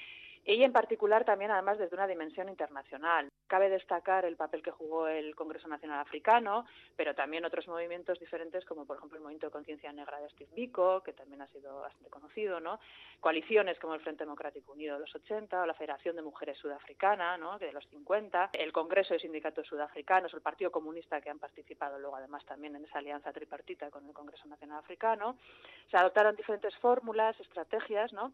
y en particular también además desde una dimensión internacional. Cabe destacar el papel que jugó el Congreso Nacional Africano, pero también otros movimientos diferentes como por ejemplo el Movimiento de Conciencia Negra de Steve Biko, que también ha sido bastante conocido, ¿no? Coaliciones como el Frente Democrático Unido de los 80 o la Federación de Mujeres Sudafricana, ¿no? de los 50, el Congreso de Sindicatos Sudafricanos, el Partido Comunista que han participado luego además también en esa alianza tripartita con el Congreso Nacional Africano. Se adoptaron diferentes fórmulas, estrategias, ¿no?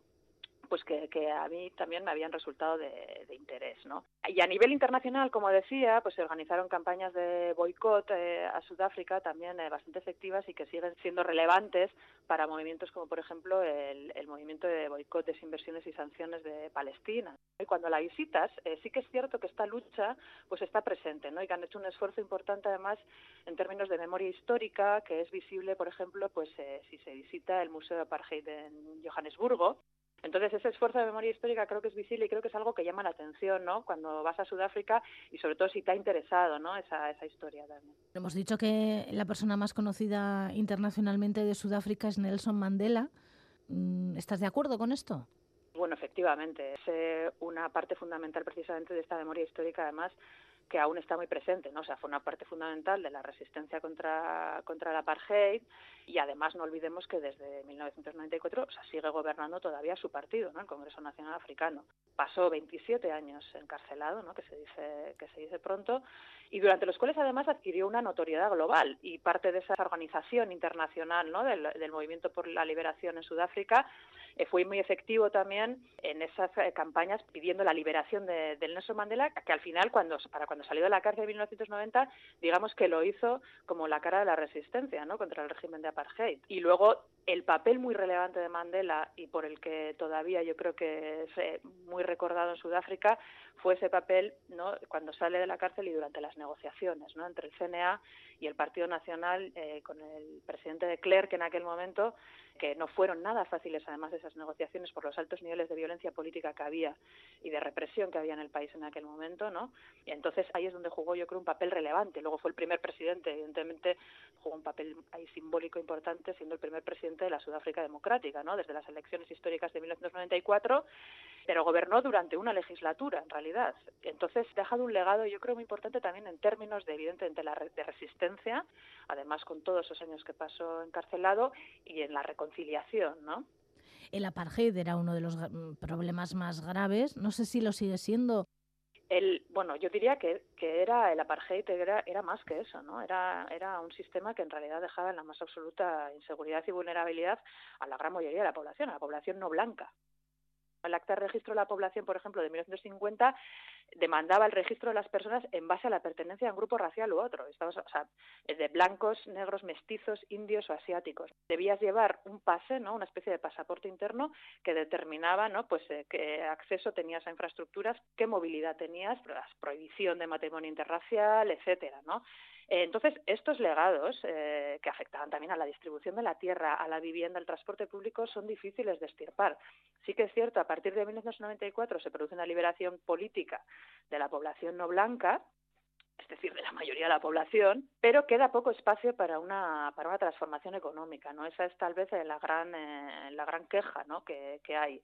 Pues que, que, a mí también me habían resultado de, de, interés, ¿no? Y a nivel internacional, como decía, pues se organizaron campañas de boicot eh, a Sudáfrica también eh, bastante efectivas y que siguen siendo relevantes para movimientos como, por ejemplo, el, el movimiento de boicot, desinversiones y sanciones de Palestina. Y cuando la visitas, eh, sí que es cierto que esta lucha pues está presente, ¿no? Y que han hecho un esfuerzo importante además en términos de memoria histórica, que es visible, por ejemplo, pues si se visita el Museo de Apartheid en Johannesburgo, entonces, ese esfuerzo de memoria histórica creo que es visible y creo que es algo que llama la atención, ¿no? Cuando vas a Sudáfrica y sobre todo si te ha interesado, ¿no? Esa, esa historia también. Hemos dicho que la persona más conocida internacionalmente de Sudáfrica es Nelson Mandela. Mm, ¿Estás de acuerdo con esto? Bueno, efectivamente, es eh, una parte fundamental precisamente de esta memoria histórica, además, que aún está muy presente, ¿no? O sea, fue una parte fundamental de la resistencia contra, contra el apartheid y además no olvidemos que desde 1994 o sea, sigue gobernando todavía su partido, ¿no? El Congreso Nacional Africano. pasó 27 años encarcelado, ¿no? que se dice que se dice pronto, y durante los cuales además adquirió una notoriedad global y parte de esa organización internacional ¿no? del, del movimiento por la liberación en Sudáfrica eh, fue muy efectivo también en esas eh, campañas pidiendo la liberación de, del Nelson Mandela, que al final, cuando para cuando salió de la cárcel en 1990, digamos que lo hizo como la cara de la resistencia ¿no? contra el régimen de apartheid. Y luego el papel muy relevante de Mandela y por el que todavía yo creo que es eh, muy recordado en Sudáfrica fue ese papel ¿no? cuando sale de la cárcel y durante las negociaciones ¿no? entre el CNA y el Partido Nacional eh, con el presidente de Klerk en aquel momento, que no fueron nada fáciles además esas negociaciones por los altos niveles de violencia política que había y de represión que había en el país en aquel momento, ¿no? Y entonces ahí es donde jugó yo creo un papel relevante. Luego fue el primer presidente, evidentemente jugó un papel ahí simbólico importante siendo el primer presidente de la Sudáfrica Democrática, ¿no? Desde las elecciones históricas de 1994, pero gobernó durante una legislatura en realidad. Entonces ha dejado un legado yo creo muy importante también en términos de evidentemente la de resistencia, además con todos esos años que pasó encarcelado y en la reconciliación, ¿no? El apartheid era uno de los problemas más graves. No sé si lo sigue siendo. El, bueno, yo diría que, que era el apartheid era, era más que eso, ¿no? Era, era un sistema que en realidad dejaba en la más absoluta inseguridad y vulnerabilidad a la gran mayoría de la población, a la población no blanca. El acta de registro de la población, por ejemplo, de 1950 demandaba el registro de las personas en base a la pertenencia a un grupo racial u otro. Estamos, o sea, de blancos, negros, mestizos, indios o asiáticos. Debías llevar un pase, ¿no? Una especie de pasaporte interno que determinaba, ¿no? Pues eh, qué acceso tenías a infraestructuras, qué movilidad tenías, la prohibición de matrimonio interracial, etcétera, ¿no? Entonces, estos legados, eh, que afectaban también a la distribución de la tierra, a la vivienda, al transporte público, son difíciles de estirpar. Sí que es cierto, a partir de 1994 se produce una liberación política de la población no blanca, es decir, de la mayoría de la población, pero queda poco espacio para una para una transformación económica, ¿no? Esa es tal vez la gran eh, la gran queja, ¿no? que, que hay.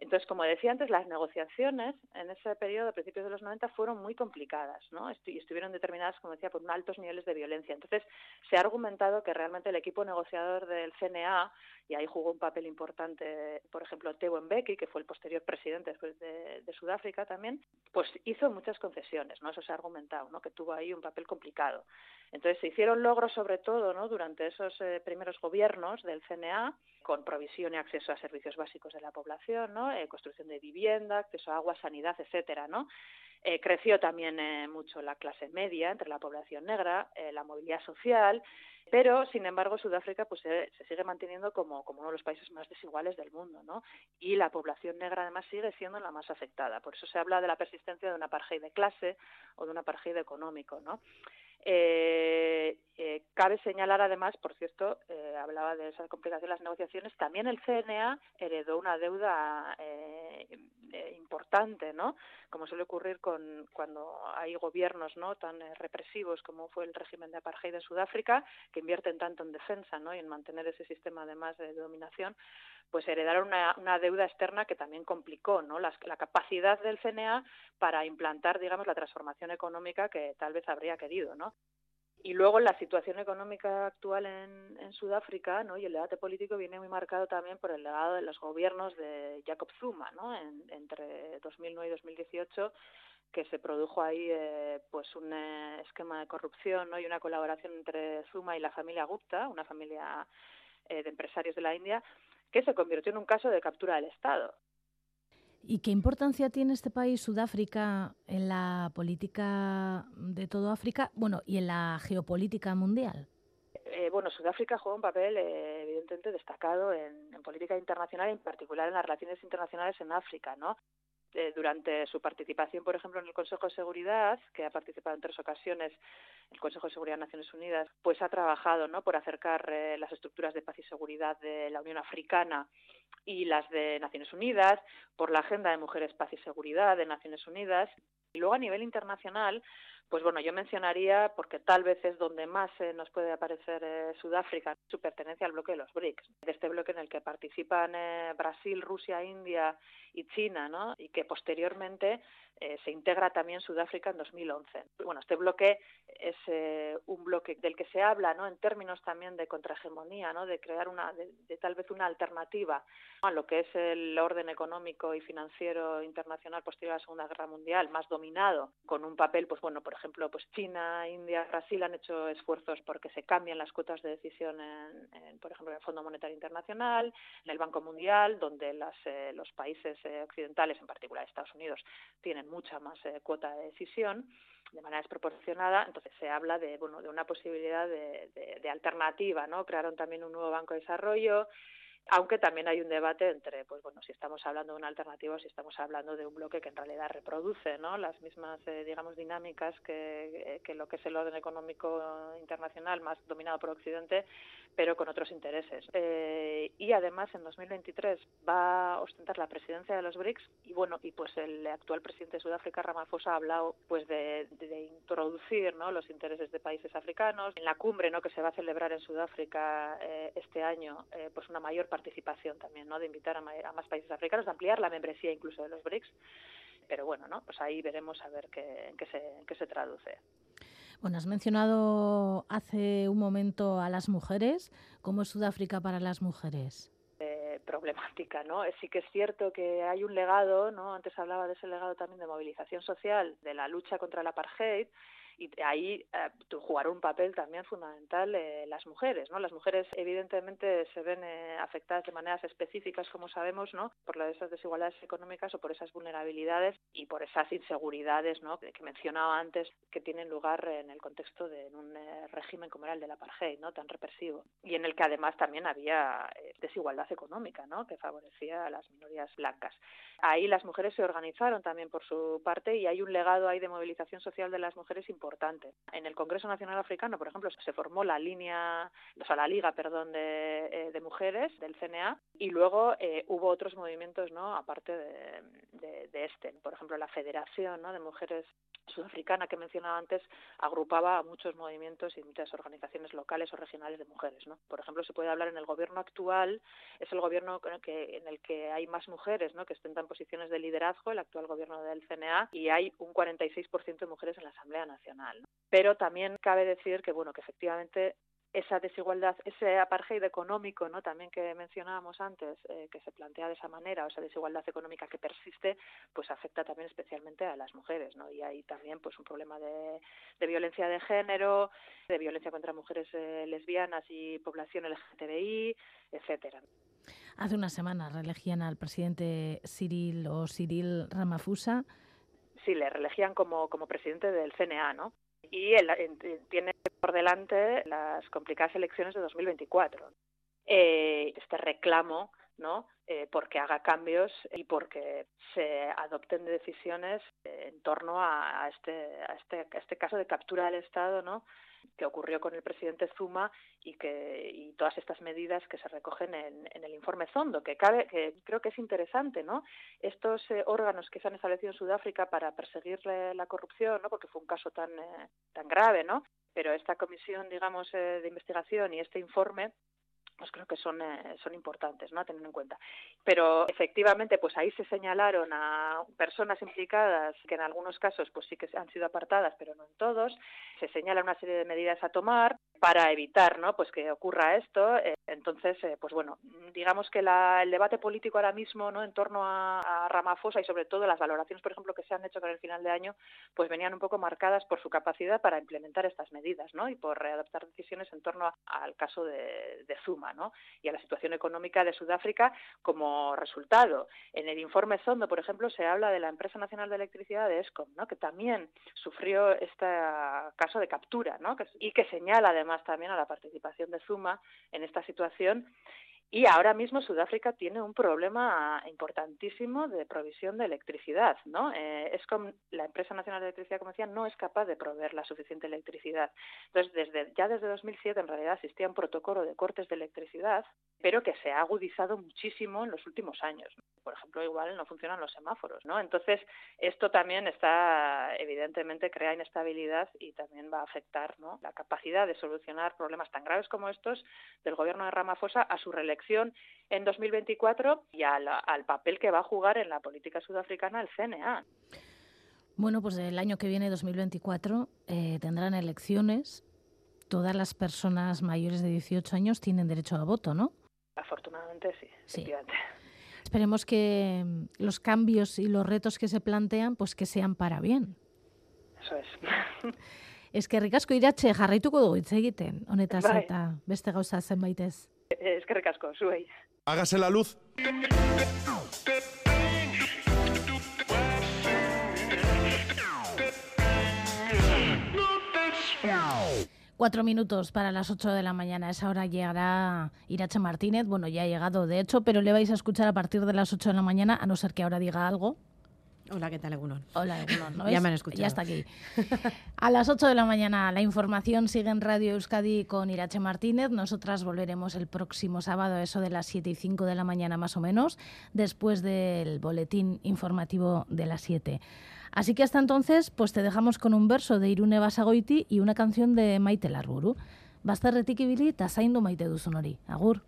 Entonces, como decía antes, las negociaciones en ese periodo, a principios de los 90, fueron muy complicadas, ¿no? Y estuvieron determinadas, como decía, por altos niveles de violencia. Entonces, se ha argumentado que realmente el equipo negociador del CNA, y ahí jugó un papel importante, por ejemplo, Thabo Mbeki, que fue el posterior presidente después de, de, Sudáfrica también, pues hizo muchas concesiones, ¿no? Eso se ha argumentado, ¿no? Que tuvo ahí un papel complicado. Entonces, se hicieron logros, sobre todo, ¿no? Durante esos eh, primeros gobiernos del CNA, con provisión y acceso a servicios básicos de la población, ¿no? Eh, construcción de vivienda, acceso a agua, sanidad, etcétera, ¿no? Eh, creció también eh, mucho la clase media entre la población negra, eh, la movilidad social, pero sin embargo Sudáfrica pues se, sigue manteniendo como, como uno de los países más desiguales del mundo, ¿no? Y la población negra además sigue siendo la más afectada. Por eso se habla de la persistencia de un apartheid de clase o de un apartheid económico, ¿no? Eh, eh, cabe señalar además, por cierto, eh, hablaba de esa complicación de las negociaciones, también el CNA heredó una deuda eh, importante, ¿no? Como suele ocurrir con cuando hay gobiernos no tan represivos como fue el régimen de apartheid de Sudáfrica, que invierten tanto en defensa, ¿no? Y en mantener ese sistema además de dominación, pues heredaron una, una deuda externa que también complicó, ¿no? La, la capacidad del CNA para implantar, digamos, la transformación económica que tal vez habría querido, ¿no? Y luego la situación económica actual en, en Sudáfrica ¿no? y el debate político viene muy marcado también por el legado de los gobiernos de Jacob Zuma ¿no? En, entre 2009 y 2018 que se produjo ahí eh, pues un eh, esquema de corrupción ¿no? y una colaboración entre Zuma y la familia Gupta, una familia eh, de empresarios de la India, que se convirtió en un caso de captura del Estado. ¿Y qué importancia tiene este país, Sudáfrica, en la política de todo África, bueno, y en la geopolítica mundial? Eh, bueno, Sudáfrica juega un papel eh, evidentemente destacado en, en, política internacional, en particular en las relaciones internacionales en África, ¿no? Eh, durante su participación, por ejemplo, en el Consejo de Seguridad, que ha participado en tres ocasiones el Consejo de Seguridad de Naciones Unidas, pues ha trabajado ¿no? por acercar eh, las estructuras de paz y seguridad de la Unión Africana y las de Naciones Unidas, por la Agenda de Mujeres, Paz y Seguridad de Naciones Unidas. Y luego a nivel internacional, Pues bueno, yo mencionaría, porque tal vez es donde más nos puede aparecer eh, Sudáfrica, su pertenencia al bloque de los BRICS, de este bloque en el que participan eh, Brasil, Rusia, India y China, ¿no? y que posteriormente eh, se integra también Sudáfrica en 2011. Bueno, este bloque es eh, un bloque del que se habla, ¿no? En términos también de contrahegemonía, ¿no? De crear una, de, de tal vez una alternativa a lo que es el orden económico y financiero internacional posterior a la Segunda Guerra Mundial, más dominado, con un papel, pues bueno, por ejemplo, pues China, India, Brasil han hecho esfuerzos porque se cambien las cuotas de decisión en por ejemplo, en el Fondo Monetario Internacional, en el Banco Mundial, donde las, eh, los países eh, occidentales, en particular Estados Unidos, tienen mucha más eh, cuota de decisión de manera desproporcionada, entonces se habla de bueno de una posibilidad de, de, alternativa, ¿no? Crearon también un nuevo banco de desarrollo, aunque también hay un debate entre, pues bueno, si estamos hablando de una alternativa o si estamos hablando de un bloque que en realidad reproduce, ¿no? Las mismas, eh, digamos, dinámicas que, eh, que lo que es el orden económico internacional más dominado por Occidente, pero con otros intereses. Eh, y además en 2023 va a ostentar la presidencia de los BRICS y bueno, y pues el actual presidente de Sudáfrica, Ramaphosa, ha hablado pues de, de, introducir, ¿no? Los intereses de países africanos en la cumbre, ¿no? Que se va a celebrar en Sudáfrica eh, este año, eh, pues una mayor participación también, ¿no? De invitar a, a, más países africanos, de ampliar la membresía incluso de los BRICS. Pero bueno, ¿no? Pues ahí veremos a ver qué, en, qué se, en qué se traduce. Bueno, has mencionado hace un momento a las mujeres. ¿Cómo es Sudáfrica para las mujeres? Eh, problemática, ¿no? Sí que es cierto que hay un legado, ¿no? Antes hablaba de ese legado también de movilización social, de la lucha contra el apartheid, y ahí eh, jugar un papel también fundamental eh, las mujeres, ¿no? Las mujeres evidentemente se ven eh, afectadas de maneras específicas, como sabemos, ¿no? Por esas desigualdades económicas o por esas vulnerabilidades y por esas inseguridades, ¿no? Que, mencionaba antes que tienen lugar en el contexto de un eh, régimen como era el del apartheid, ¿no? Tan represivo y en el que además también había eh, desigualdad económica, ¿no? Que favorecía a las minorías blancas. Ahí las mujeres se organizaron también por su parte y hay un legado ahí de movilización social de las mujeres importante importante. En el Congreso Nacional Africano, por ejemplo, se formó la línea, o sea, la liga, perdón, de, eh, mujeres del CNA y luego eh, hubo otros movimientos, ¿no? Aparte de, este, por ejemplo, la Federación, ¿no? De Mujeres Sudafricana que mencionaba antes agrupaba a muchos movimientos y muchas organizaciones locales o regionales de mujeres, ¿no? Por ejemplo, se puede hablar en el gobierno actual es el gobierno que, en el que hay más mujeres, ¿no? Que ostentan posiciones de liderazgo, el actual gobierno del CNA y hay un 46% de mujeres en la Asamblea Nacional. Pero también cabe decir que, bueno, que efectivamente esa desigualdad, ese apartheid económico, ¿no? También que mencionábamos antes, eh, que se plantea de esa manera, o esa desigualdad económica que persiste, pues afecta también especialmente a las mujeres, ¿no? Y hay también, pues, un problema de, violencia de género, de violencia contra mujeres eh, lesbianas y población LGTBI, etcétera. Hace una semana reelegían al presidente Cyril o Cyril Ramaphosa sí, le reelegían como, como presidente del CNA, ¿no? Y él, tiene por delante las complicadas elecciones de 2024. Eh, este reclamo, ¿no? Eh, porque haga cambios y porque se adopten decisiones en torno a, este, a, este, a este caso de captura del Estado, ¿no? Que ocurrió con el presidente Zuma y que y todas estas medidas que se recogen en, en el informe Zondo que cabe que creo que es interesante no estos eh, órganos que se han establecido en Sudáfrica para perseguir la, corrupción no porque fue un caso tan eh, tan grave no pero esta comisión digamos eh, de investigación y este informe pues creo que son, eh, son importantes, ¿no? A tener en cuenta. Pero efectivamente, pues ahí se señalaron a personas implicadas que en algunos casos, pues sí que han sido apartadas, pero no en todos. Se señala una serie de medidas a tomar para evitar, ¿no? Pues que ocurra esto. Eh, entonces, eh, pues bueno, digamos que la, el debate político ahora mismo, ¿no? En torno a, a Ramaphosa y sobre todo las valoraciones, por ejemplo, que se han hecho con el final de año, pues venían un poco marcadas por su capacidad para implementar estas medidas, ¿no? Y por adoptar decisiones en torno a, al caso de, Zuma. ¿no? y a la situación económica de Sudáfrica como resultado. En el informe Zondo, por ejemplo, se habla de la empresa nacional de electricidad de Escom, ¿no? que también sufrió este caso de captura ¿no? y que señala además también a la participación de Zuma en esta situación Y ahora mismo Sudáfrica tiene un problema importantísimo de provisión de electricidad, ¿no? Eh, es la empresa nacional de electricidad, como decía, no es capaz de proveer la suficiente electricidad. Entonces, desde ya desde 2007 en realidad existía un protocolo de cortes de electricidad, pero que se ha agudizado muchísimo en los últimos años. Por ejemplo, igual no funcionan los semáforos, ¿no? Entonces, esto también está evidentemente crea inestabilidad y también va a afectar, ¿no? La capacidad de solucionar problemas tan graves como estos del gobierno de Ramaphosa a su reelección en 2024 y al, al papel que va a jugar en la política sudafricana el CNA. Bueno, pues el año que viene, 2024, eh, tendrán elecciones. Todas las personas mayores de 18 años tienen derecho a voto, ¿no? Afortunadamente sí, Sí. Esperemos que mm, los cambios y los retos que se plantean, pues que sean para bien. Eso es. Ez que rikasko iratxe jarraituko dugu hitz egiten, honetaz Bai. eta beste gauza zenbaitez. Eskerrik asko, zuei. Hágase la luz. Cuatro minutos para las ocho de la mañana. A esa hora llegará Irache Martínez. Bueno, ya ha llegado, de hecho, pero le vais a escuchar a partir de las ocho de la mañana, a no ser que ahora diga algo. Hola, ¿qué tal, Egunon? Hola, Egunon, ¿no Ya me han escuchado. Ya está aquí. A las 8 de la mañana la información sigue en Radio Euskadi con Irache Martínez. Nosotras volveremos el próximo sábado a eso de las 7 y 5 de la mañana más o menos, después del boletín informativo de las 7. Así que hasta entonces, pues te dejamos con un verso de Irune Basagoiti y una canción de Maite Larburu. Bazterretik ibili eta zaindu maite duzun hori. Agur.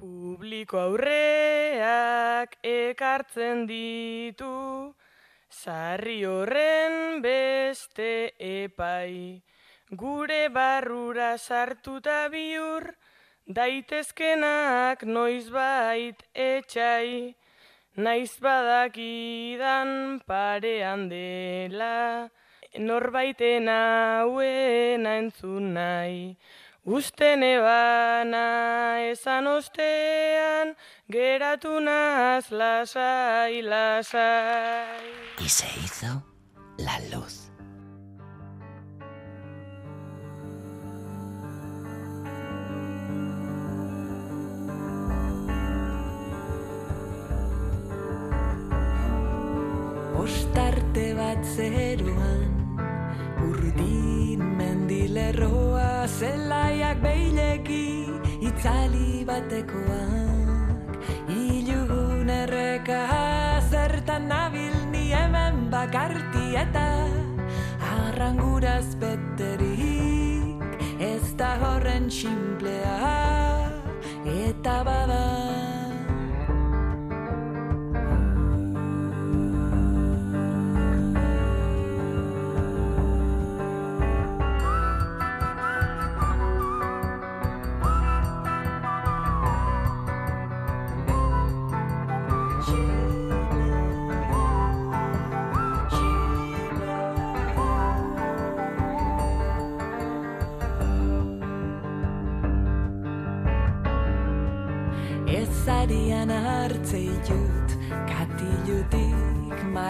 Publiko aurreak ekartzen ditu, sarri horren beste epai, gure barrura sartuta biur, daitezkenak noizbait etxai, naiz badakidan parean dela, norbaiten hauena entzun nahi. Usten ebana esan ostean, geratu naz lasai, lasai. Y se hizo la luz. Ostarte bat zeruan Zelaiak beileki Itzali batekoak. Ilugun erreka Zertan nabil ni hemen bakarti eta Arranguraz beterik Ez da horren simplea Eta bada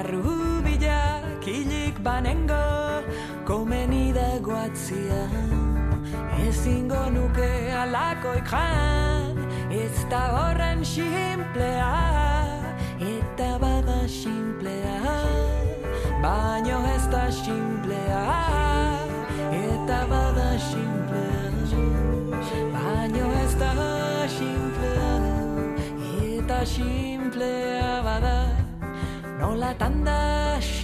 Katilutik marru bilak Hilik banengo Komeni da guatzia Ezingo nuke alakoik jan Ez da horren simplea Eta bada simplea Baino ez da simplea Eta bada simplea Baino ez da simplea Eta simplea bada 啦哒哒。